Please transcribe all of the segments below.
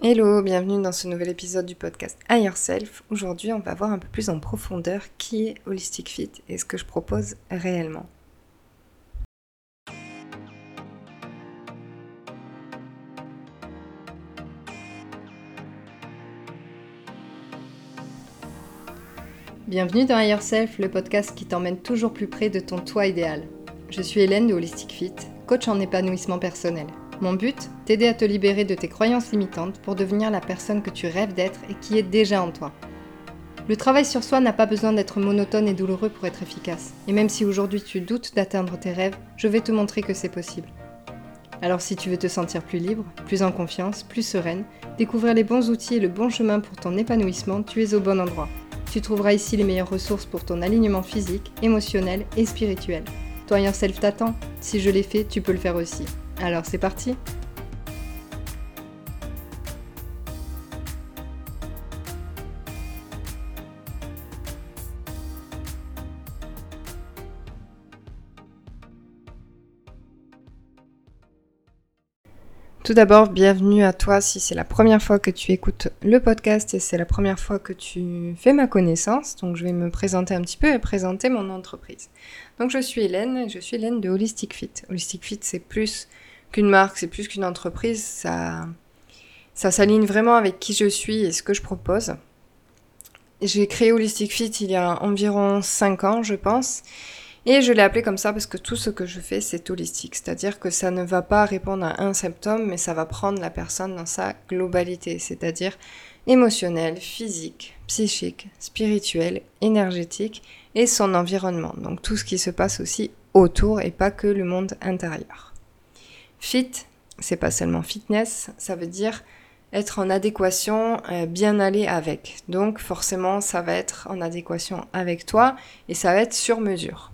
Hello, bienvenue dans ce nouvel épisode du podcast Higher Self. Aujourd'hui, on va voir un peu plus en profondeur qui est Holistic Fit et ce que je propose réellement. Bienvenue dans Higher Self, le podcast qui t'emmène toujours plus près de ton toi idéal. Je suis Hélène de Holistic Fit, coach en épanouissement personnel. Mon but T'aider à te libérer de tes croyances limitantes pour devenir la personne que tu rêves d'être et qui est déjà en toi. Le travail sur soi n'a pas besoin d'être monotone et douloureux pour être efficace. Et même si aujourd'hui tu doutes d'atteindre tes rêves, je vais te montrer que c'est possible. Alors si tu veux te sentir plus libre, plus en confiance, plus sereine, découvrir les bons outils et le bon chemin pour ton épanouissement, tu es au bon endroit. Tu trouveras ici les meilleures ressources pour ton alignement physique, émotionnel et spirituel. Toi et self t'attend. Si je l'ai fait, tu peux le faire aussi. Alors c'est parti Tout d'abord, bienvenue à toi si c'est la première fois que tu écoutes le podcast et c'est la première fois que tu fais ma connaissance. Donc je vais me présenter un petit peu et présenter mon entreprise. Donc je suis Hélène, je suis Hélène de Holistic Fit. Holistic Fit c'est plus qu'une marque, c'est plus qu'une entreprise, ça, ça s'aligne vraiment avec qui je suis et ce que je propose. J'ai créé Holistic Fit il y a environ 5 ans, je pense. Et je l'ai appelé comme ça parce que tout ce que je fais, c'est holistique. C'est-à-dire que ça ne va pas répondre à un symptôme, mais ça va prendre la personne dans sa globalité. C'est-à-dire émotionnel, physique, psychique, spirituel, énergétique et son environnement. Donc tout ce qui se passe aussi autour et pas que le monde intérieur. Fit, c'est pas seulement fitness, ça veut dire être en adéquation, euh, bien aller avec. Donc forcément, ça va être en adéquation avec toi et ça va être sur mesure.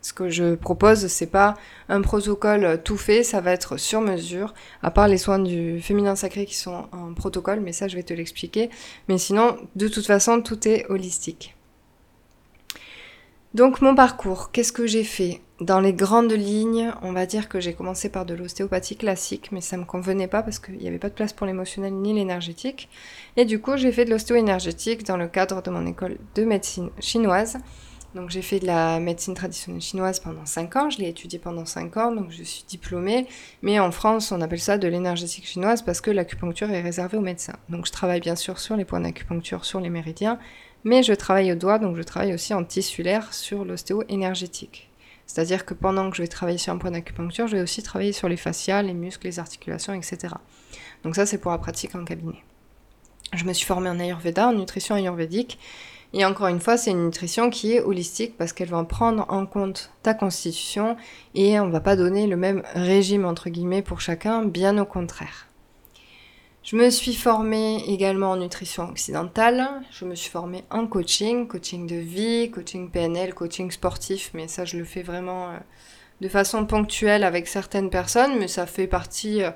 Ce que je propose, c'est pas un protocole tout fait, ça va être sur mesure, à part les soins du féminin sacré qui sont en protocole, mais ça je vais te l'expliquer. Mais sinon, de toute façon, tout est holistique. Donc mon parcours, qu'est-ce que j'ai fait? Dans les grandes lignes, on va dire que j'ai commencé par de l'ostéopathie classique, mais ça me convenait pas parce qu'il n'y avait pas de place pour l'émotionnel ni l'énergétique. Et du coup, j'ai fait de l'ostéo-énergétique dans le cadre de mon école de médecine chinoise. Donc j'ai fait de la médecine traditionnelle chinoise pendant 5 ans, je l'ai étudié pendant 5 ans, donc je suis diplômée. Mais en France, on appelle ça de l'énergétique chinoise parce que l'acupuncture est réservée aux médecins. Donc je travaille bien sûr sur les points d'acupuncture, sur les méridiens, mais je travaille au doigt, donc je travaille aussi en tissulaire sur l'ostéo-énergétique. C'est-à-dire que pendant que je vais travailler sur un point d'acupuncture, je vais aussi travailler sur les fascias, les muscles, les articulations, etc. Donc ça, c'est pour la pratique en cabinet. Je me suis formée en Ayurveda, en nutrition ayurvédique. Et encore une fois, c'est une nutrition qui est holistique parce qu'elle va prendre en compte ta constitution et on va pas donner le même régime entre guillemets pour chacun, bien au contraire. Je me suis formée également en nutrition occidentale, je me suis formée en coaching, coaching de vie, coaching PNL, coaching sportif, mais ça je le fais vraiment euh, de façon ponctuelle avec certaines personnes, mais ça fait partie euh,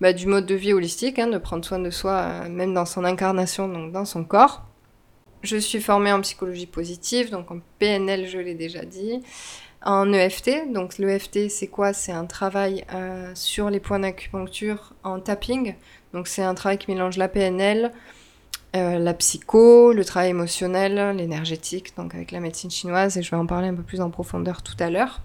bah, du mode de vie holistique, hein, de prendre soin de soi euh, même dans son incarnation, donc dans son corps. Je suis formée en psychologie positive, donc en PNL je l'ai déjà dit, en EFT. Donc l'EFT c'est quoi? C'est un travail sur les points d'acupuncture en tapping. Donc c'est un travail qui mélange la PNL, euh, la psycho, le travail émotionnel, l'énergétique, donc avec la médecine chinoise, et je vais en parler un peu plus en profondeur tout à l'heure.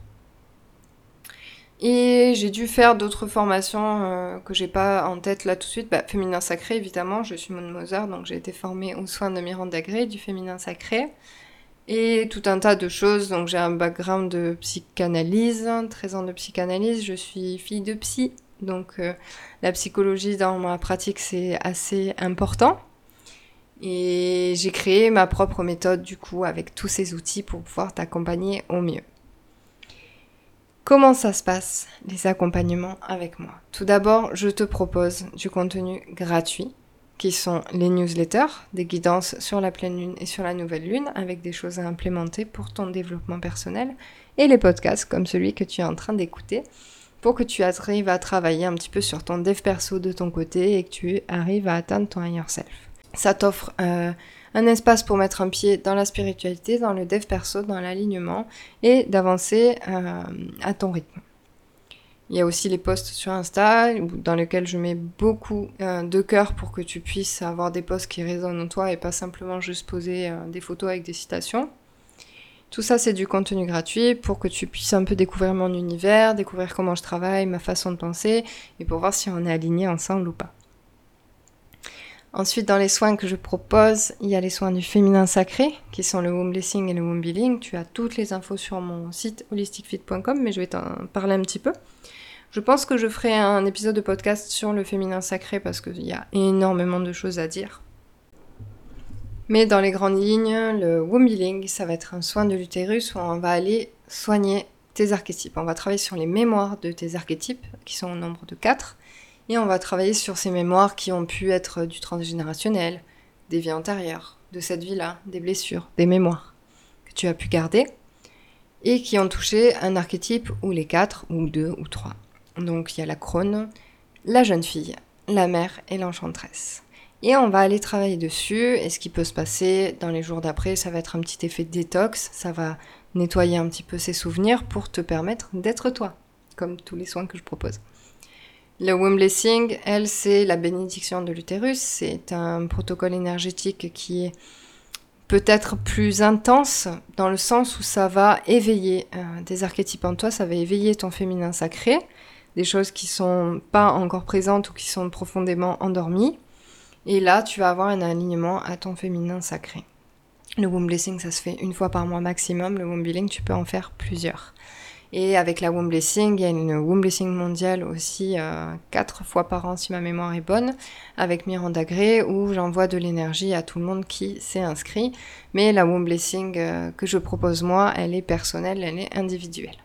Et j'ai dû faire d'autres formations euh, que j'ai pas en tête là tout de suite. Bah, féminin sacré, évidemment, je suis Maud Moser, donc j'ai été formée aux soins de Miranda Gray, du féminin sacré. Et tout un tas de choses, donc j'ai un background de psychanalyse, 13 ans de psychanalyse, je suis fille de psy, donc euh, la psychologie dans ma pratique c'est assez important. Et j'ai créé ma propre méthode du coup avec tous ces outils pour pouvoir t'accompagner au mieux. Comment ça se passe les accompagnements avec moi? Tout d'abord, je te propose du contenu gratuit qui sont les newsletters, des guidances sur la pleine lune et sur la nouvelle lune avec des choses à implémenter pour ton développement personnel et les podcasts comme celui que tu es en train d'écouter pour que tu arrives à travailler un petit peu sur ton dev perso de ton côté et que tu arrives à atteindre ton higher self. Ça t'offre euh, un espace pour mettre un pied dans la spiritualité, dans le dev perso, dans l'alignement et d'avancer euh, à ton rythme. Il y a aussi les posts sur Insta dans lesquels je mets beaucoup euh, de cœur pour que tu puisses avoir des posts qui résonnent en toi et pas simplement juste poser euh, des photos avec des citations. Tout ça, c'est du contenu gratuit pour que tu puisses un peu découvrir mon univers, découvrir comment je travaille, ma façon de penser et pour voir si on est aligné ensemble ou pas. Ensuite, dans les soins que je propose, il y a les soins du féminin sacré, qui sont le womb blessing et le womb healing. Tu as toutes les infos sur mon site holisticfit.com, mais je vais t'en parler un petit peu. Je pense que je ferai un épisode de podcast sur le féminin sacré parce qu'il y a énormément de choses à dire. Mais dans les grandes lignes, le womb healing, ça va être un soin de l'utérus où on va aller soigner tes archétypes. On va travailler sur les mémoires de tes archétypes, qui sont au nombre de 4, et on va travailler sur ces mémoires qui ont pu être du transgénérationnel, des vies antérieures, de cette vie-là, des blessures, des mémoires que tu as pu garder, et qui ont touché un archétype ou les 4, ou 2, ou 3. Donc il y a la crone, la jeune fille, la mère et l'enchanteresse. Et on va aller travailler dessus. Et ce qui peut se passer dans les jours d'après, ça va être un petit effet de détox. Ça va nettoyer un petit peu ses souvenirs pour te permettre d'être toi, comme tous les soins que je propose. Le womb blessing, elle, c'est la bénédiction de l'utérus. C'est un protocole énergétique qui est peut-être plus intense dans le sens où ça va éveiller euh, des archétypes en toi, ça va éveiller ton féminin sacré des choses qui sont pas encore présentes ou qui sont profondément endormies. Et là, tu vas avoir un alignement à ton féminin sacré. Le womb blessing, ça se fait une fois par mois maximum. Le womb healing, tu peux en faire plusieurs. Et avec la womb blessing, il y a une womb blessing mondiale aussi euh, quatre fois par an si ma mémoire est bonne, avec Miranda Gray où j'envoie de l'énergie à tout le monde qui s'est inscrit. Mais la womb blessing euh, que je propose moi, elle est personnelle, elle est individuelle.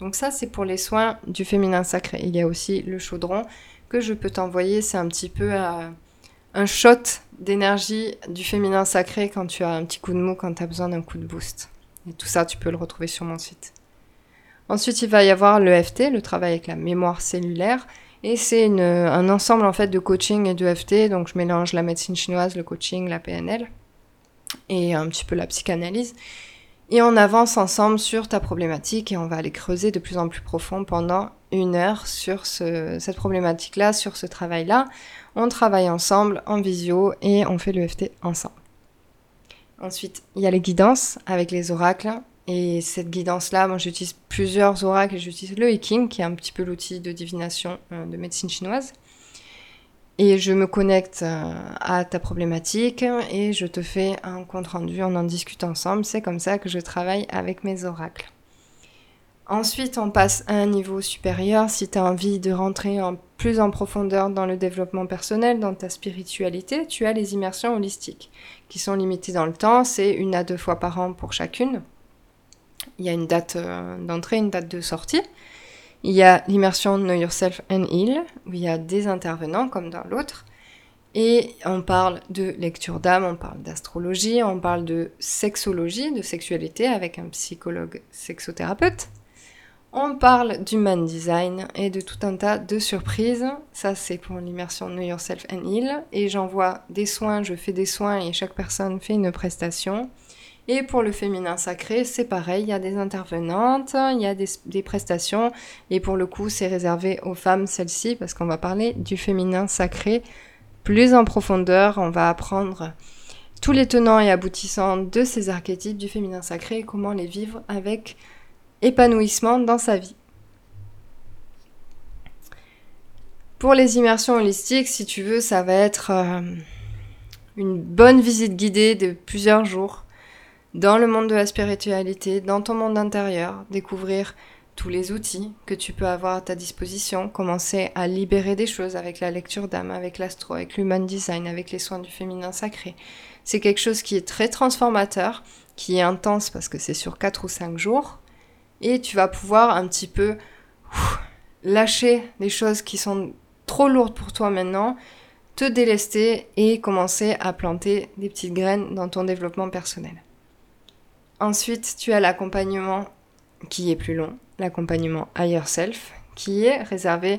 Donc ça, c'est pour les soins du féminin sacré. Il y a aussi le chaudron que je peux t'envoyer. C'est un petit peu euh, un shot d'énergie du féminin sacré quand tu as un petit coup de mou, quand tu as besoin d'un coup de boost. Et tout ça, tu peux le retrouver sur mon site. Ensuite, il va y avoir le FT, le travail avec la mémoire cellulaire. Et c'est un ensemble en fait de coaching et de FT. Donc je mélange la médecine chinoise, le coaching, la PNL et un petit peu la psychanalyse. Et on avance ensemble sur ta problématique et on va aller creuser de plus en plus profond pendant une heure sur cette problématique-là, sur ce travail-là. On travaille ensemble en visio et on fait le FT ensemble. Ensuite, il y a les guidances avec les oracles. Et cette guidance-là, moi j'utilise plusieurs oracles. J'utilise le Hiking, qui est un petit peu l'outil de divination euh, de médecine chinoise et je me connecte euh, à ta problématique et je te fais un compte rendu, on en discute ensemble. C'est comme ça que je travaille avec mes oracles. Ensuite, on passe à un niveau supérieur. Si tu as envie de rentrer en plus en profondeur dans le développement personnel, dans ta spiritualité, tu as les immersions holistiques qui sont limitées dans le temps. C'est une à deux fois par an pour chacune. Il y a une date euh, d'entrée, une date de sortie. Il y a l'immersion Know Yourself and Heal, où il y a des intervenants comme dans l'autre. Et on parle de lecture d'âme, on parle d'astrologie, on parle de sexologie, de sexualité avec un psychologue sexothérapeute. On parle d'human design et de tout un tas de surprises. Ça, c'est pour l'immersion Know Yourself and Heal. Et j'envoie des soins, je fais des soins et chaque personne fait une prestation. Et pour le féminin sacré, c'est pareil, il y a des intervenantes, il y a des, prestations, et pour le coup, c'est réservé aux femmes, celle-ci, parce qu'on va parler du féminin sacré plus en profondeur, on va apprendre tous les tenants et aboutissants de ces archétypes du féminin sacré et comment les vivre avec épanouissement dans sa vie. Pour les immersions holistiques, si tu veux, ça va être euh, une bonne visite guidée de plusieurs jours dans le monde de la spiritualité, dans ton monde intérieur, découvrir tous les outils que tu peux avoir à ta disposition, commencer à libérer des choses avec la lecture d'âme, avec l'astro, avec l'human design, avec les soins du féminin sacré. C'est quelque chose qui est très transformateur, qui est intense parce que c'est sur 4 ou 5 jours, et tu vas pouvoir un petit peu lâcher les choses qui sont trop lourdes pour toi maintenant, te délester et commencer à planter des petites graines dans ton développement personnel. Ensuite, tu as l'accompagnement qui est plus long, l'accompagnement Higher Self, qui est réservé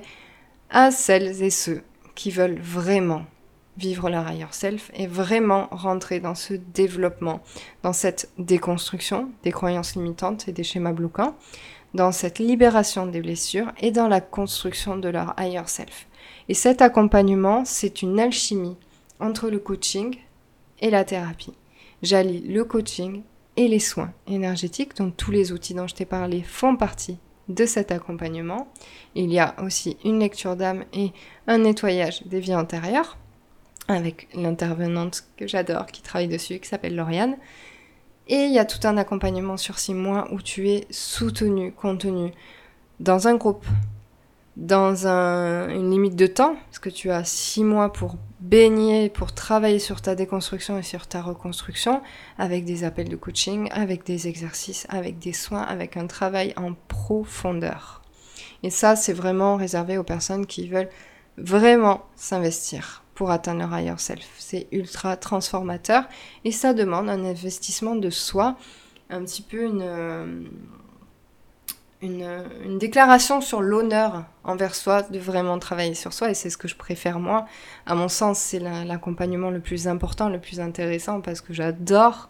à celles et ceux qui veulent vraiment vivre leur higher self et vraiment rentrer dans ce développement, dans cette déconstruction des croyances limitantes et des schémas bloquants, dans cette libération des blessures et dans la construction de leur higher self. Et cet accompagnement, c'est une alchimie entre le coaching et la thérapie. J'allie le coaching et les soins énergétiques, donc tous les outils dont je t'ai parlé font partie de cet accompagnement. Il y a aussi une lecture d'âme et un nettoyage des vies antérieures avec l'intervenante que j'adore qui travaille dessus, qui s'appelle Lauriane. Et il y a tout un accompagnement sur six mois où tu es soutenu, contenu dans un groupe, dans une limite de temps, parce que tu as six mois pour baigner, pour travailler sur ta déconstruction et sur ta reconstruction, avec des appels de coaching, avec des exercices, avec des soins, avec un travail en profondeur. Et ça, c'est vraiment réservé aux personnes qui veulent vraiment s'investir pour atteindre leur higher self. C'est ultra transformateur et ça demande un investissement de soi, un petit peu une, une, déclaration sur l'honneur envers soi de vraiment travailler sur soi et c'est ce que je préfère moi. À mon sens, c'est l'accompagnement le plus important, le plus intéressant parce que j'adore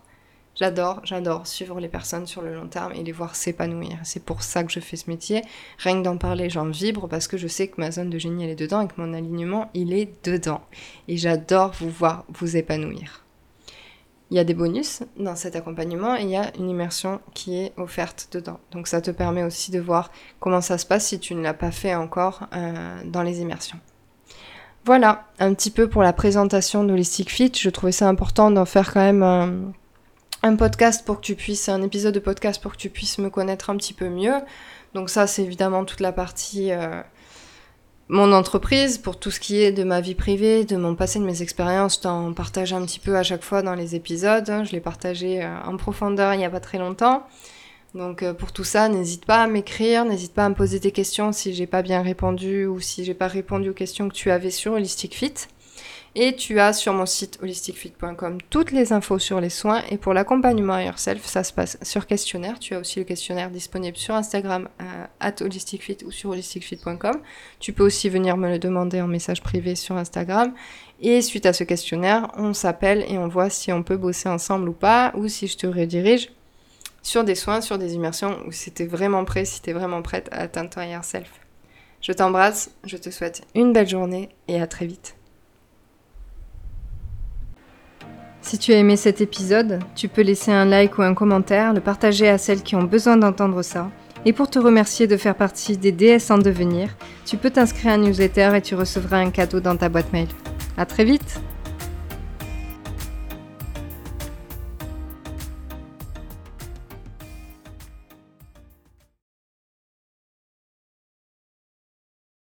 J'adore, j'adore suivre les personnes sur le long terme et les voir s'épanouir. C'est pour ça que je fais ce métier. Rien que d'en parler, j'en vibre parce que je sais que ma zone de génie, elle est dedans et que mon alignement, il est dedans. Et j'adore vous voir vous épanouir. Il y a des bonus dans cet accompagnement et il y a une immersion qui est offerte dedans. Donc ça te permet aussi de voir comment ça se passe si tu ne l'as pas fait encore euh, dans les immersions. Voilà, un petit peu pour la présentation d'Holistic Fit. Je trouvais ça important d'en faire quand même... un un podcast pour que tu puisses, un épisode de podcast pour que tu puisses me connaître un petit peu mieux. Donc ça, c'est évidemment toute la partie euh, mon entreprise, pour tout ce qui est de ma vie privée, de mon passé, de mes expériences. Je t'en partage un petit peu à chaque fois dans les épisodes. Je l'ai partagé euh, en profondeur il n'y a pas très longtemps. Donc euh, pour tout ça, n'hésite pas à m'écrire, n'hésite pas à me poser des questions si j'ai pas bien répondu ou si j'ai pas répondu aux questions que tu avais sur Holistic Fit. Et tu as sur mon site holisticfit.com toutes les infos sur les soins. Et pour l'accompagnement yourself, ça se passe sur questionnaire. Tu as aussi le questionnaire disponible sur Instagram euh, at holisticfit ou sur holisticfit.com. Tu peux aussi venir me le demander en message privé sur Instagram. Et suite à ce questionnaire, on s'appelle et on voit si on peut bosser ensemble ou pas, ou si je te redirige sur des soins, sur des immersions, où si t'es vraiment prêt, si t'es vraiment prête à atteindre ton yourself. Je t'embrasse, je te souhaite une belle journée et à très vite. Si tu as aimé cet épisode, tu peux laisser un like ou un commentaire, le partager à celles qui ont besoin d'entendre ça. Et pour te remercier de faire partie des DS en devenir, tu peux t'inscrire à un newsletter et tu recevras un cadeau dans ta boîte mail. À très vite!